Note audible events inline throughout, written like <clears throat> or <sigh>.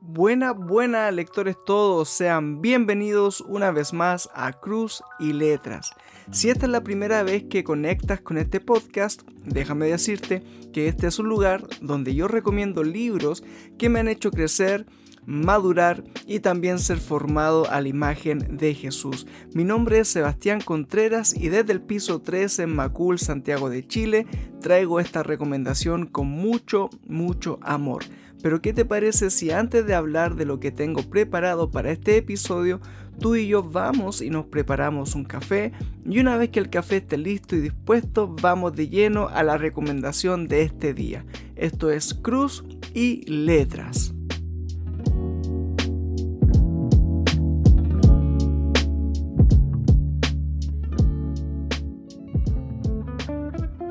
Buena, buena, lectores todos, sean bienvenidos una vez más a Cruz y Letras. Si esta es la primera vez que conectas con este podcast, déjame decirte que este es un lugar donde yo recomiendo libros que me han hecho crecer, madurar y también ser formado a la imagen de Jesús. Mi nombre es Sebastián Contreras y desde el piso 13 en Macul, Santiago de Chile, traigo esta recomendación con mucho, mucho amor. Pero ¿qué te parece si antes de hablar de lo que tengo preparado para este episodio, tú y yo vamos y nos preparamos un café y una vez que el café esté listo y dispuesto, vamos de lleno a la recomendación de este día. Esto es Cruz y Letras.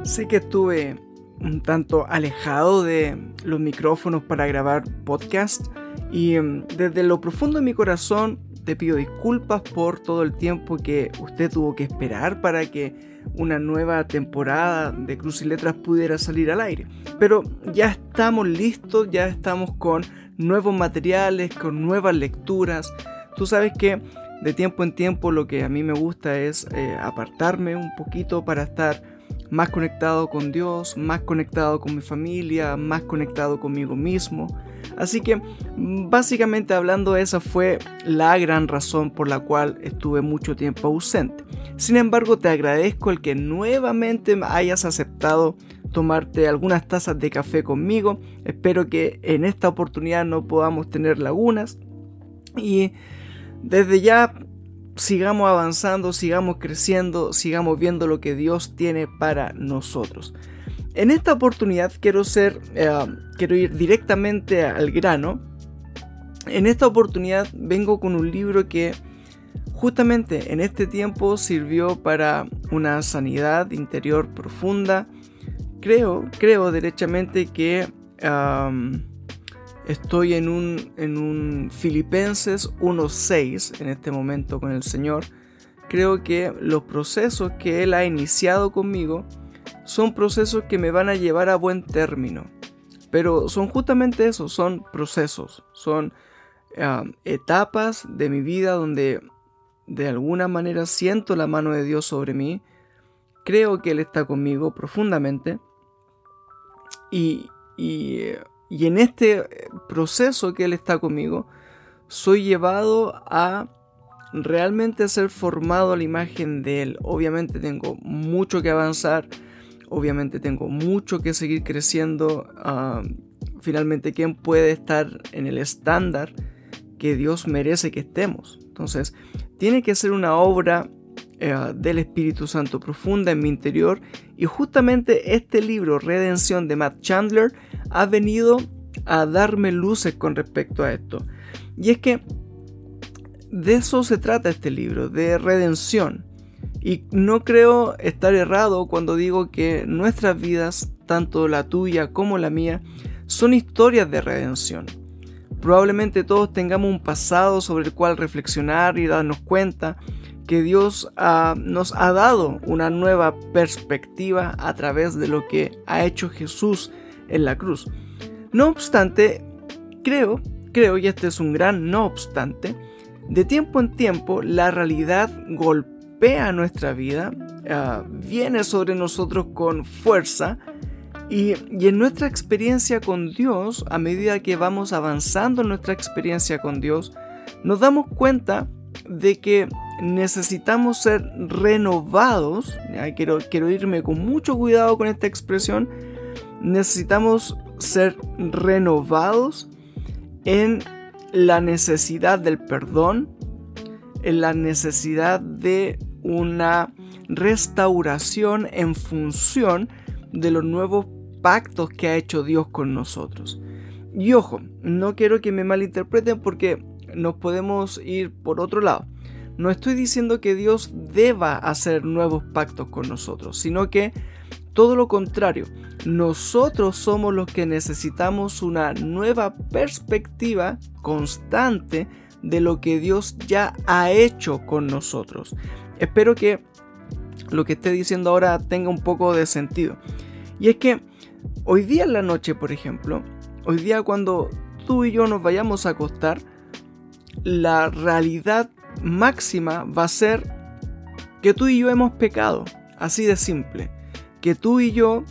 Sé que estuve un tanto alejado de los micrófonos para grabar podcast y em, desde lo profundo de mi corazón te pido disculpas por todo el tiempo que usted tuvo que esperar para que una nueva temporada de Cruz y Letras pudiera salir al aire. Pero ya estamos listos, ya estamos con nuevos materiales, con nuevas lecturas. Tú sabes que de tiempo en tiempo lo que a mí me gusta es eh, apartarme un poquito para estar más conectado con Dios, más conectado con mi familia, más conectado conmigo mismo. Así que básicamente hablando esa fue la gran razón por la cual estuve mucho tiempo ausente. Sin embargo te agradezco el que nuevamente hayas aceptado tomarte algunas tazas de café conmigo. Espero que en esta oportunidad no podamos tener lagunas. Y desde ya sigamos avanzando, sigamos creciendo, sigamos viendo lo que Dios tiene para nosotros. En esta oportunidad quiero ser, eh, quiero ir directamente al grano. En esta oportunidad vengo con un libro que justamente en este tiempo sirvió para una sanidad interior profunda. Creo, creo derechamente que Estoy en un, en un Filipenses 1.6 en este momento con el Señor. Creo que los procesos que Él ha iniciado conmigo son procesos que me van a llevar a buen término. Pero son justamente eso, son procesos, son ah, etapas de mi vida donde de alguna manera siento la mano de Dios sobre mí. Creo que Él está conmigo profundamente. Y, y y en este eh, proceso que Él está conmigo, soy llevado a realmente ser formado a la imagen de Él. Obviamente tengo mucho que avanzar, obviamente tengo mucho que seguir creciendo. Ah, finalmente, ¿quién puede estar en el estándar que Dios merece que estemos? Entonces, tiene que ser una obra eh, del Espíritu Santo profunda en mi interior y justamente este libro, Redención de Matt Chandler, ha venido a darme luces con respecto a esto. Y es que de eso se trata este libro, de redención. Y no creo estar errado cuando digo que nuestras vidas, tanto la tuya como la mía, son historias de redención. Probablemente todos tengamos un pasado sobre el cual reflexionar y darnos cuenta que Dios nos ha dado una nueva perspectiva a través de lo que ha hecho Jesús en la cruz. No obstante, creo, creo, y este es un gran no obstante, de tiempo en tiempo la realidad golpea nuestra vida, ah, viene sobre nosotros con fuerza, y, y, en nuestra experiencia con Dios, a medida que vamos avanzando en nuestra experiencia con Dios, nos damos cuenta de que necesitamos ser renovados. Quiero, quiero irme con mucho cuidado con esta expresión. Necesitamos ser renovados en la necesidad del perdón, en la necesidad de una restauración en función de los nuevos pactos que ha hecho Dios con nosotros. Y ojo, no quiero que me malinterpreten porque nos podemos ir por otro lado. No estoy diciendo que Dios deba hacer nuevos pactos con nosotros, sino que todo lo contrario, nosotros somos los que necesitamos una nueva perspectiva constante de lo que Dios ya ha hecho con nosotros. Espero que lo que esté diciendo ahora tenga un poco de sentido. Y es que hoy día en la noche, por ejemplo, hoy día cuando tú y yo nos vayamos a acostar, la realidad máxima va a ser que tú y yo hemos pecado. Así de simple. Que tú y yo,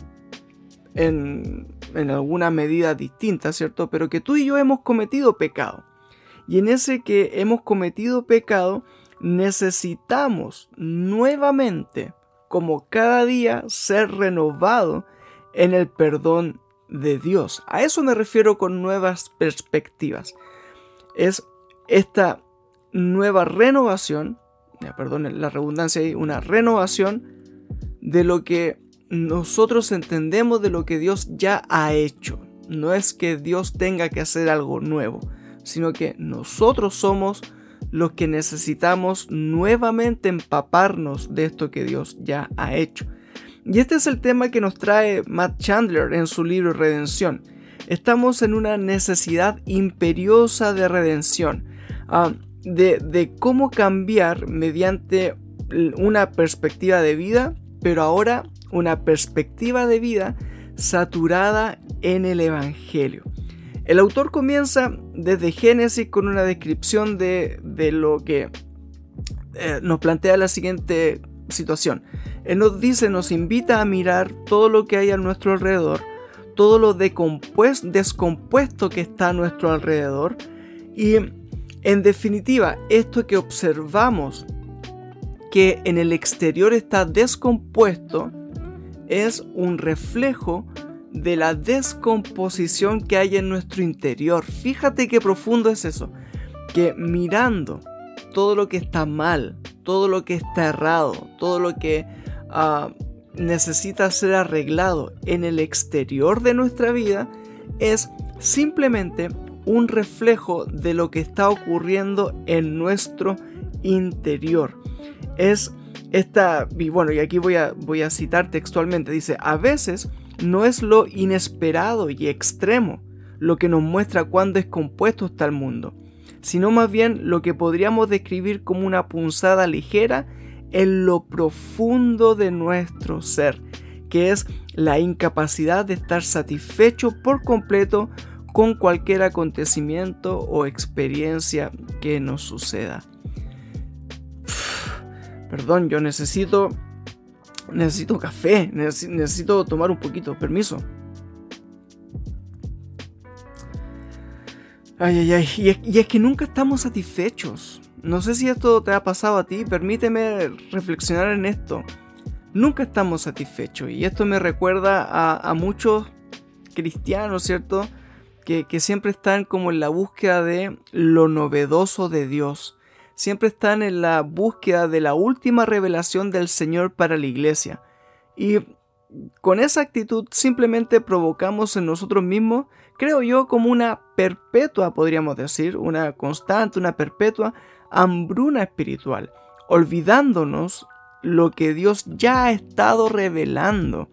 en, en alguna medida distinta, ¿cierto? Pero que tú y yo hemos cometido pecado. Y en ese que hemos cometido pecado, necesitamos nuevamente, como cada día, ser renovado en el perdón de Dios. A eso me refiero con nuevas perspectivas. Es esta nueva renovación, perdón la redundancia ahí, una renovación de lo que nosotros entendemos de lo que Dios ya ha hecho. No es que Dios tenga que hacer algo nuevo, sino que nosotros somos los que necesitamos nuevamente empaparnos de esto que Dios ya ha hecho. Y este es el tema que nos trae Matt Chandler en su libro Redención. Estamos en una necesidad imperiosa de redención, ah, de, de cómo cambiar mediante una perspectiva de vida, pero ahora una perspectiva de vida saturada en el Evangelio. El autor comienza desde Génesis con una descripción de, lo que eh, nos plantea la siguiente situación. Él nos dice, nos invita a mirar todo lo que hay a nuestro alrededor, todo lo descompuesto que está a nuestro alrededor y en definitiva esto que observamos que en el exterior está descompuesto es un reflejo de la descomposición que hay en nuestro interior. Fíjate qué profundo es eso. Que mirando todo lo que está mal, todo lo que está errado, todo lo que ah, necesita ser arreglado en el exterior de nuestra vida, es simplemente un reflejo de lo que está ocurriendo en nuestro interior. Es esta, y bueno, y aquí voy a, voy a citar textualmente, dice, a veces no es lo inesperado y extremo lo que nos muestra cuán descompuesto está el mundo, sino más bien lo que podríamos describir como una punzada ligera en lo profundo de nuestro ser, que es la incapacidad de estar satisfecho por completo con cualquier acontecimiento o experiencia que nos suceda. <sighs> Perdón, yo necesito necesito café, necesito tomar un poquito, permiso. Ay, ay, ay, y es, que nunca estamos satisfechos. No sé si esto te ha pasado a ti, permíteme reflexionar en esto. Nunca estamos satisfechos y esto me recuerda a muchos cristianos, ¿cierto? Que, siempre están como en la búsqueda de lo novedoso de Dios siempre están en la búsqueda de la última revelación del Señor para la iglesia. Y con esa actitud simplemente provocamos en nosotros mismos, creo yo, como una perpetua, podríamos decir, una constante, una perpetua hambruna espiritual, olvidándonos lo que Dios ya ha estado revelando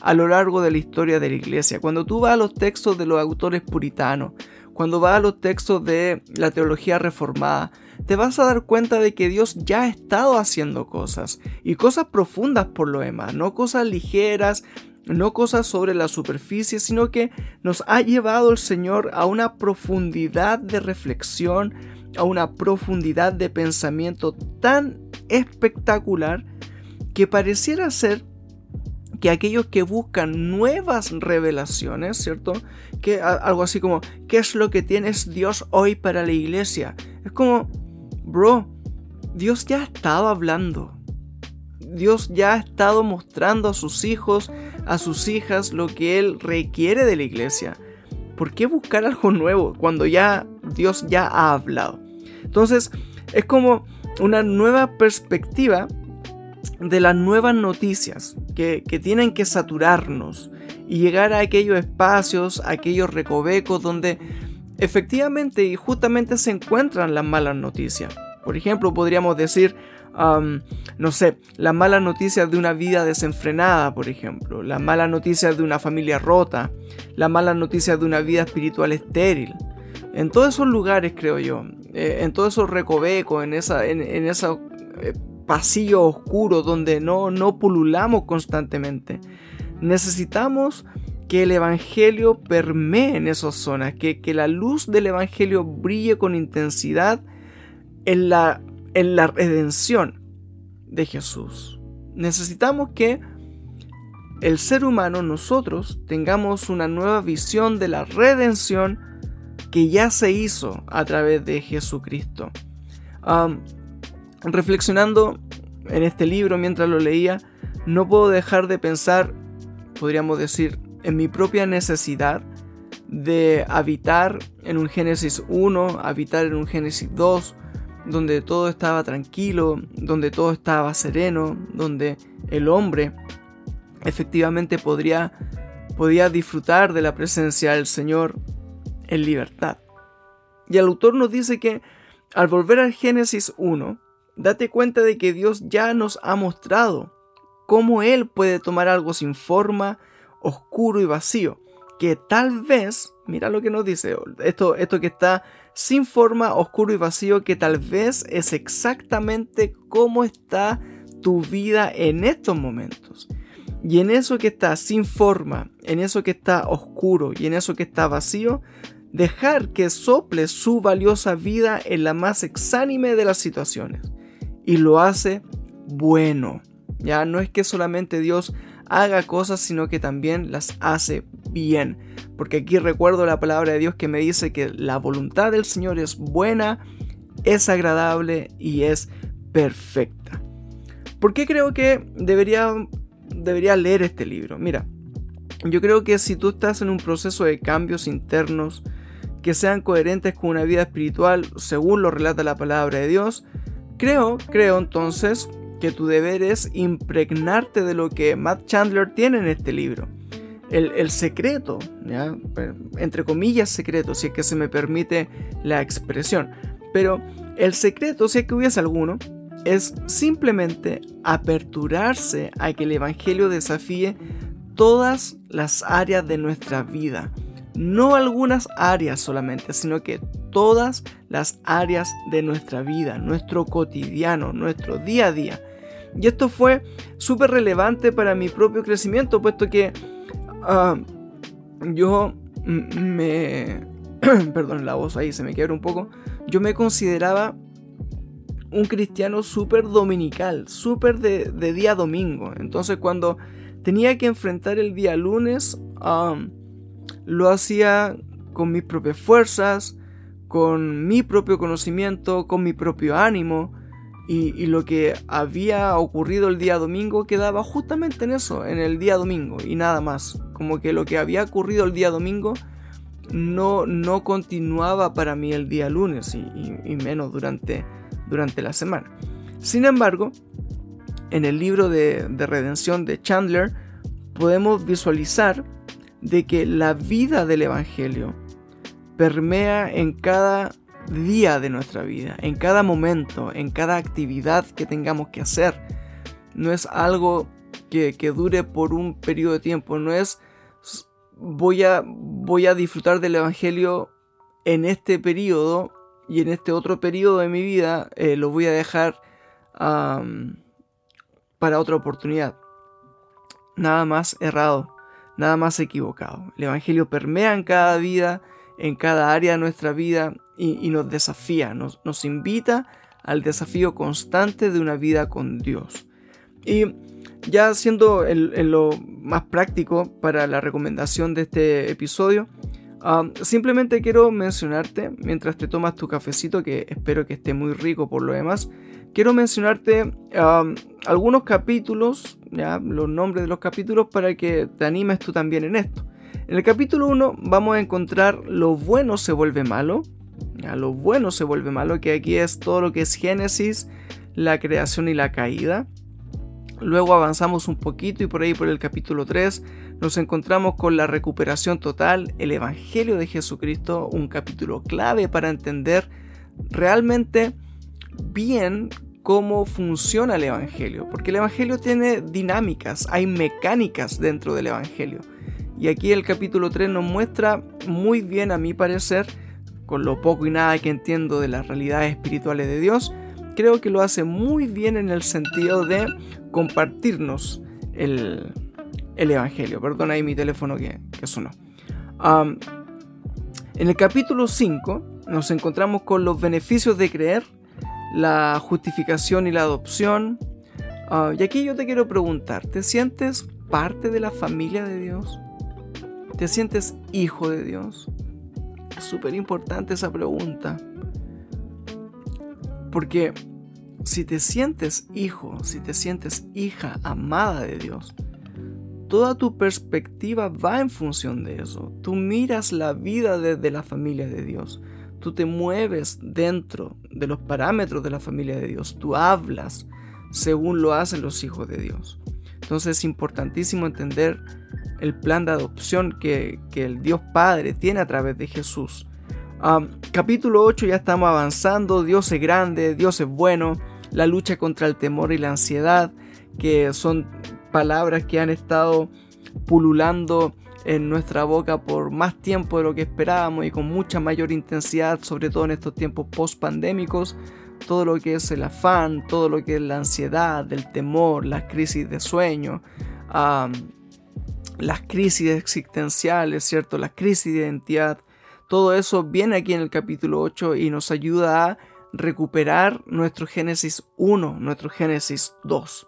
a lo largo de la historia de la iglesia. Cuando tú vas a los textos de los autores puritanos, cuando vas a los textos de la teología reformada, te vas a dar cuenta de que Dios ya ha estado haciendo cosas, y cosas profundas por lo demás, no cosas ligeras, no cosas sobre la superficie, sino que nos ha llevado el Señor a una profundidad de reflexión, a una profundidad de pensamiento tan espectacular que pareciera ser que aquellos que buscan nuevas revelaciones, ¿cierto? Que algo así como, ¿qué es lo que tienes Dios hoy para la iglesia? Es como, bro, Dios ya ha estado hablando. Dios ya ha estado mostrando a sus hijos, a sus hijas, lo que Él requiere de la iglesia. ¿Por qué buscar algo nuevo cuando ya Dios ya ha hablado? Entonces, es como una nueva perspectiva de las nuevas noticias que, tienen que saturarnos y llegar a aquellos espacios, a aquellos recovecos donde efectivamente y justamente se encuentran las malas noticias. Por ejemplo, podríamos decir, no sé, las malas noticias de una vida desenfrenada, por ejemplo, las malas noticias de una familia rota, las malas noticias de una vida espiritual estéril. En todos esos lugares, creo yo, eh, en todos esos recovecos, en esa, en, eh, pasillo oscuro donde no, no pululamos constantemente. Necesitamos que el Evangelio permee en esas zonas, que, que la luz del Evangelio brille con intensidad en la, en la redención de Jesús. Necesitamos que el ser humano, nosotros, tengamos una nueva visión de la redención que ya se hizo a través de Jesucristo. Reflexionando en este libro mientras lo leía, no puedo dejar de pensar, podríamos decir, en mi propia necesidad de habitar en un Génesis 1, habitar en un Génesis 2, donde todo estaba tranquilo, donde todo estaba sereno, donde el hombre efectivamente podría, podía disfrutar de la presencia del Señor en libertad. Y el autor nos dice que al volver al Génesis 1, date cuenta de que Dios ya nos ha mostrado cómo Él puede tomar algo sin forma, oscuro y vacío, que tal vez, mira lo que nos dice, esto, esto que está sin forma, oscuro y vacío, que tal vez es exactamente cómo está tu vida en estos momentos. Y en eso que está sin forma, en eso que está oscuro y en eso que está vacío, dejar que sople su valiosa vida en la más exánime de las situaciones. Y lo hace bueno. Ya no es que solamente Dios haga cosas, sino que también las hace bien. Porque aquí recuerdo la palabra de Dios que me dice que la voluntad del Señor es buena, es agradable y es perfecta. ¿Por qué creo que debería, debería leer este libro? Mira, yo creo que si tú estás en un proceso de cambios internos que sean coherentes con una vida espiritual según lo relata la palabra de Dios, creo, creo entonces que tu deber es impregnarte de lo que Matt Chandler tiene en este libro. El, secreto, entre comillas secreto, si es que se me permite la expresión. Pero el secreto, si es que hubiese alguno, es simplemente aperturarse a que el Evangelio desafíe todas las áreas de nuestra vida. No algunas áreas solamente, sino que todas las áreas de nuestra vida, nuestro cotidiano, nuestro día a día. Y esto fue súper relevante para mi propio crecimiento, puesto que ah, yo me... <clears throat> perdón, la voz ahí se me quiebra un poco. Yo me consideraba un cristiano súper dominical, súper de, día domingo. Entonces cuando tenía que enfrentar el día lunes, ah, lo hacía con mis propias fuerzas, con mi propio conocimiento, con mi propio ánimo. Y, lo que había ocurrido el día domingo quedaba justamente en eso, en el día domingo y nada más. Como que lo que había ocurrido el día domingo no, no continuaba para mí el día lunes y, menos durante, durante la semana. Sin embargo, en el libro de, de redención de Chandler podemos visualizar de que la vida del Evangelio permea en cada día de nuestra vida, en cada momento, en cada actividad que tengamos que hacer. No es algo que, dure por un periodo de tiempo, no es voy a, disfrutar del Evangelio en este periodo y en este otro periodo de mi vida eh, lo voy a dejar para otra oportunidad. Nada más errado, nada más equivocado. El Evangelio permea en cada vida, en cada área de nuestra vida y, nos desafía, nos, invita al desafío constante de una vida con Dios. Y ya siendo en lo más práctico para la recomendación de este episodio, um, simplemente quiero mencionarte, mientras te tomas tu cafecito, que espero que esté muy rico por lo demás, quiero mencionarte um, algunos capítulos, ya, los nombres de los capítulos, para que te animes tú también en esto. En el capítulo 1 vamos a encontrar lo bueno se vuelve malo, a lo bueno se vuelve malo, que aquí es todo lo que es Génesis, la creación y la caída. Luego avanzamos un poquito y por ahí por el capítulo 3 nos encontramos con la recuperación total, el Evangelio de Jesucristo, un capítulo clave para entender realmente bien cómo funciona el Evangelio, porque el Evangelio tiene dinámicas, hay mecánicas dentro del Evangelio. Y aquí el capítulo 3 nos muestra muy bien, a mi parecer, con lo poco y nada que entiendo de las realidades espirituales de Dios, creo que lo hace muy bien en el sentido de compartirnos el, el Evangelio. Perdón ahí mi teléfono que, sonó. en el capítulo 5 nos encontramos con los beneficios de creer, la justificación y la adopción. Ah, y aquí yo te quiero preguntar, ¿te sientes parte de la familia de Dios? ¿Te sientes hijo de Dios? Es súper importante esa pregunta. Porque si te sientes hijo, si te sientes hija amada de Dios, toda tu perspectiva va en función de eso. Tú miras la vida desde la familia de Dios. Tú te mueves dentro de los parámetros de la familia de Dios. Tú hablas según lo hacen los hijos de Dios. Entonces es importantísimo entender el plan de adopción que, el Dios Padre tiene a través de Jesús. capítulo 8 ya estamos avanzando. Dios es grande, Dios es bueno. La lucha contra el temor y la ansiedad, que son palabras que han estado pululando en nuestra boca por más tiempo de lo que esperábamos y con mucha mayor intensidad, sobre todo en estos tiempos post pandémicos, todo lo que es el afán, todo lo que es la ansiedad, el temor, las crisis de sueño, las crisis existenciales, ¿cierto? Las crisis de identidad, todo eso viene aquí en el capítulo 8 y nos ayuda a recuperar nuestro Génesis 1, nuestro Génesis 2.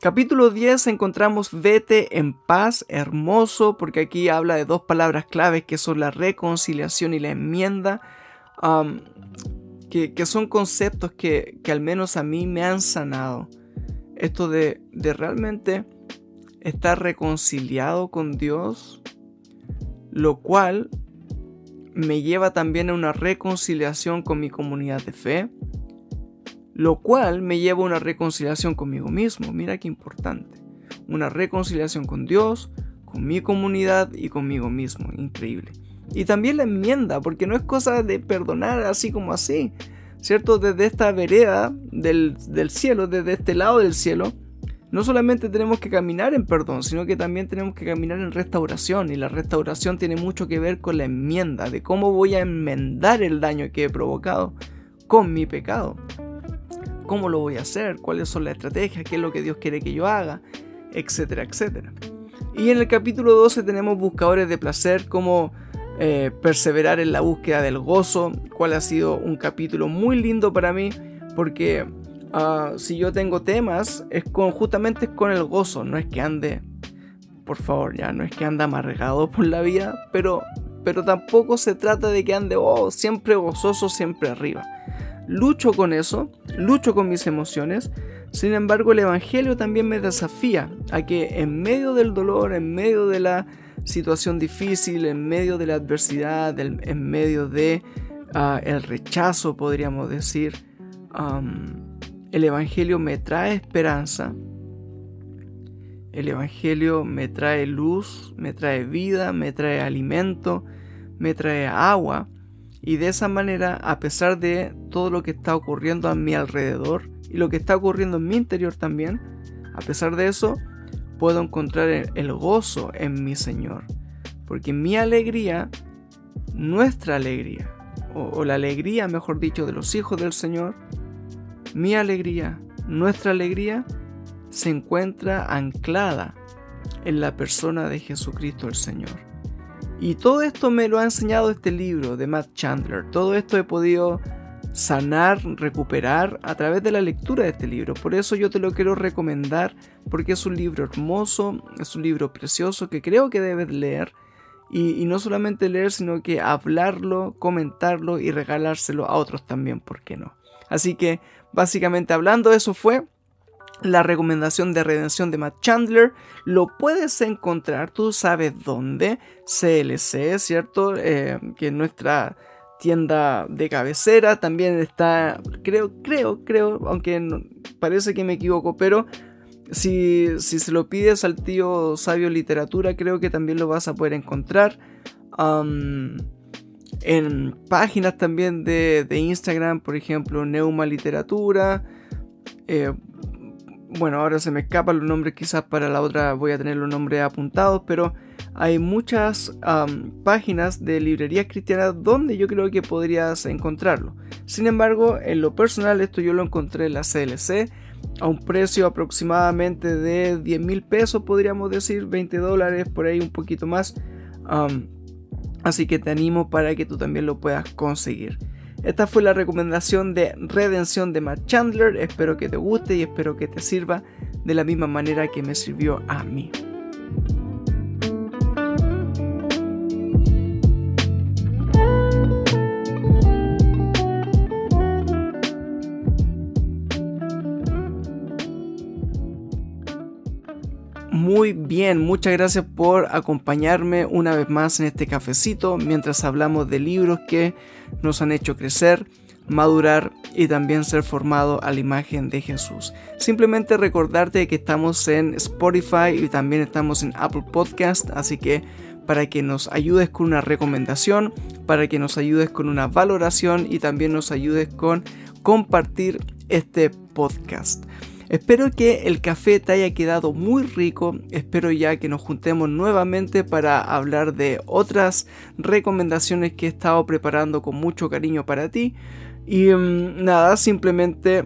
Capítulo 10 encontramos vete en paz, hermoso, porque aquí habla de dos palabras claves que son la reconciliación y la enmienda, que, son conceptos que, al menos a mí me han sanado. Esto de, de realmente estar reconciliado con Dios, lo cual me lleva también a una reconciliación con mi comunidad de fe, lo cual me lleva a una reconciliación conmigo mismo. Mira qué importante. Una reconciliación con Dios, con mi comunidad y conmigo mismo. Increíble. Y también la enmienda, porque no es cosa de perdonar así como así, ¿cierto? Desde esta vereda del, del cielo, desde este lado del cielo, no solamente tenemos que caminar en perdón, sino que también tenemos que caminar en restauración. Y la restauración tiene mucho que ver con la enmienda, de cómo voy a enmendar el daño que he provocado con mi pecado cómo lo voy a hacer, cuáles son las estrategias, qué es lo que Dios quiere que yo haga, etcétera, etcétera. Y en el capítulo 12 tenemos buscadores de placer, cómo eh, perseverar en la búsqueda del gozo, cuál ha sido un capítulo muy lindo para mí, porque ah, si yo tengo temas, es justamente con el gozo, no es que ande, por favor, ya, no es que ande amargado por la vida, pero, pero tampoco se trata de que ande oh, siempre gozoso, siempre arriba. Lucho con eso, lucho con mis emociones, sin embargo el Evangelio también me desafía a que en medio del dolor, en medio de la situación difícil, en medio de la adversidad, en medio de ah, el rechazo, podríamos decir, el Evangelio me trae esperanza, el Evangelio me trae luz, me trae vida, me trae alimento, me trae agua y de esa manera, a pesar de todo lo que está ocurriendo a mi alrededor y lo que está ocurriendo en mi interior también, a pesar de eso, puedo encontrar el gozo en mi Señor. Porque mi alegría, nuestra alegría, o, la alegría, mejor dicho, de los hijos del Señor, mi alegría, nuestra alegría, se encuentra anclada en la persona de Jesucristo el Señor. Y todo esto me lo ha enseñado este libro de Matt Chandler. Todo esto he podido sanar, recuperar a través de la lectura de este libro. Por eso yo te lo quiero recomendar porque es un libro hermoso, es un libro precioso que creo que debes leer. Y, no solamente leer, sino que hablarlo, comentarlo y regalárselo a otros también, ¿por qué no? Así que básicamente hablando, eso fue la recomendación de redención de Matt Chandler. Lo puedes encontrar, tú sabes dónde, CLC, ¿cierto? Eh, que nuestra tienda de cabecera también está, creo, creo, creo, aunque parece que me equivoco, pero si, si, se lo pides al tío Sabio Literatura, creo que también lo vas a poder encontrar. en páginas también de, de, Instagram, por ejemplo, Neuma Literatura. Eh, bueno, ahora se me escapan los nombres, quizás para la otra voy a tener los nombres apuntados, pero hay muchas páginas de librerías cristianas donde yo creo que podrías encontrarlo. Sin embargo, en lo personal, esto yo lo encontré en la CLC, a un precio aproximadamente de 10 mil pesos, podríamos decir, 20 dólares, por ahí un poquito más. así que te animo para que tú también lo puedas conseguir. Esta fue la recomendación de Redención de Matt Chandler. Espero que te guste y espero que te sirva de la misma manera que me sirvió a mí. Bien, muchas gracias por acompañarme una vez más en este cafecito mientras hablamos de libros que nos han hecho crecer, madurar y también ser formado a la imagen de Jesús. Simplemente recordarte que estamos en Spotify y también estamos en Apple Podcast, así que para que nos ayudes con una recomendación, para que nos ayudes con una valoración y también nos ayudes con compartir este podcast. Espero que el café te haya quedado muy rico, espero ya que nos juntemos nuevamente para hablar de otras recomendaciones que he estado preparando con mucho cariño para ti. Y mm, nada, simplemente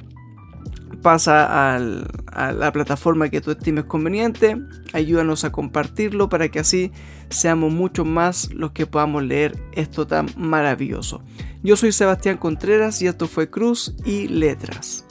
pasa a la plataforma que tú estimes conveniente, ayúdanos a compartirlo para que así seamos mucho más los que podamos leer esto tan maravilloso. Yo soy Sebastián Contreras y esto fue Cruz y Letras.